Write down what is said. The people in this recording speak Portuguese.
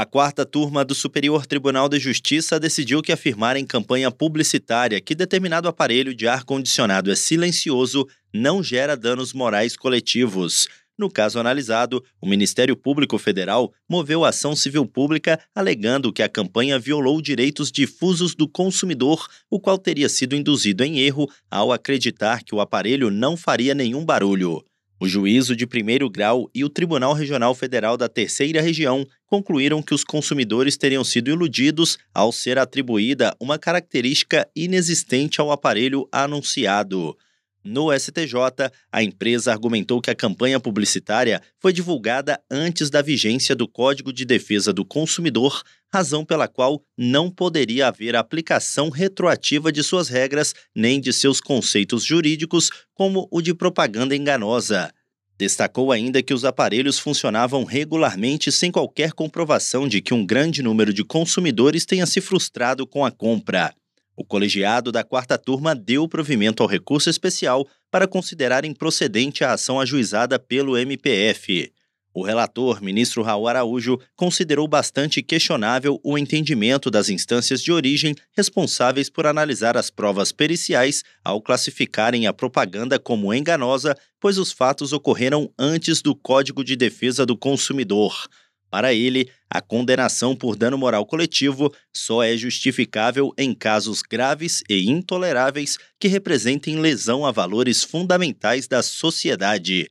A quarta turma do Superior Tribunal de Justiça decidiu que afirmar em campanha publicitária que determinado aparelho de ar-condicionado é silencioso não gera danos morais coletivos. No caso analisado, o Ministério Público Federal moveu ação civil pública alegando que a campanha violou direitos difusos do consumidor, o qual teria sido induzido em erro ao acreditar que o aparelho não faria nenhum barulho. O juízo de primeiro grau e o Tribunal Regional Federal da Terceira Região concluíram que os consumidores teriam sido iludidos ao ser atribuída uma característica inexistente ao aparelho anunciado. No STJ, a empresa argumentou que a campanha publicitária foi divulgada antes da vigência do Código de Defesa do Consumidor, razão pela qual não poderia haver aplicação retroativa de suas regras nem de seus conceitos jurídicos, como o de propaganda enganosa. Destacou ainda que os aparelhos funcionavam regularmente sem qualquer comprovação de que um grande número de consumidores tenha se frustrado com a compra. O colegiado da quarta turma deu provimento ao recurso especial para considerar improcedente a ação ajuizada pelo MPF. O relator, ministro Raul Araújo, considerou bastante questionável o entendimento das instâncias de origem responsáveis por analisar as provas periciais ao classificarem a propaganda como enganosa, pois os fatos ocorreram antes do Código de Defesa do Consumidor. Para ele, a condenação por dano moral coletivo só é justificável em casos graves e intoleráveis que representem lesão a valores fundamentais da sociedade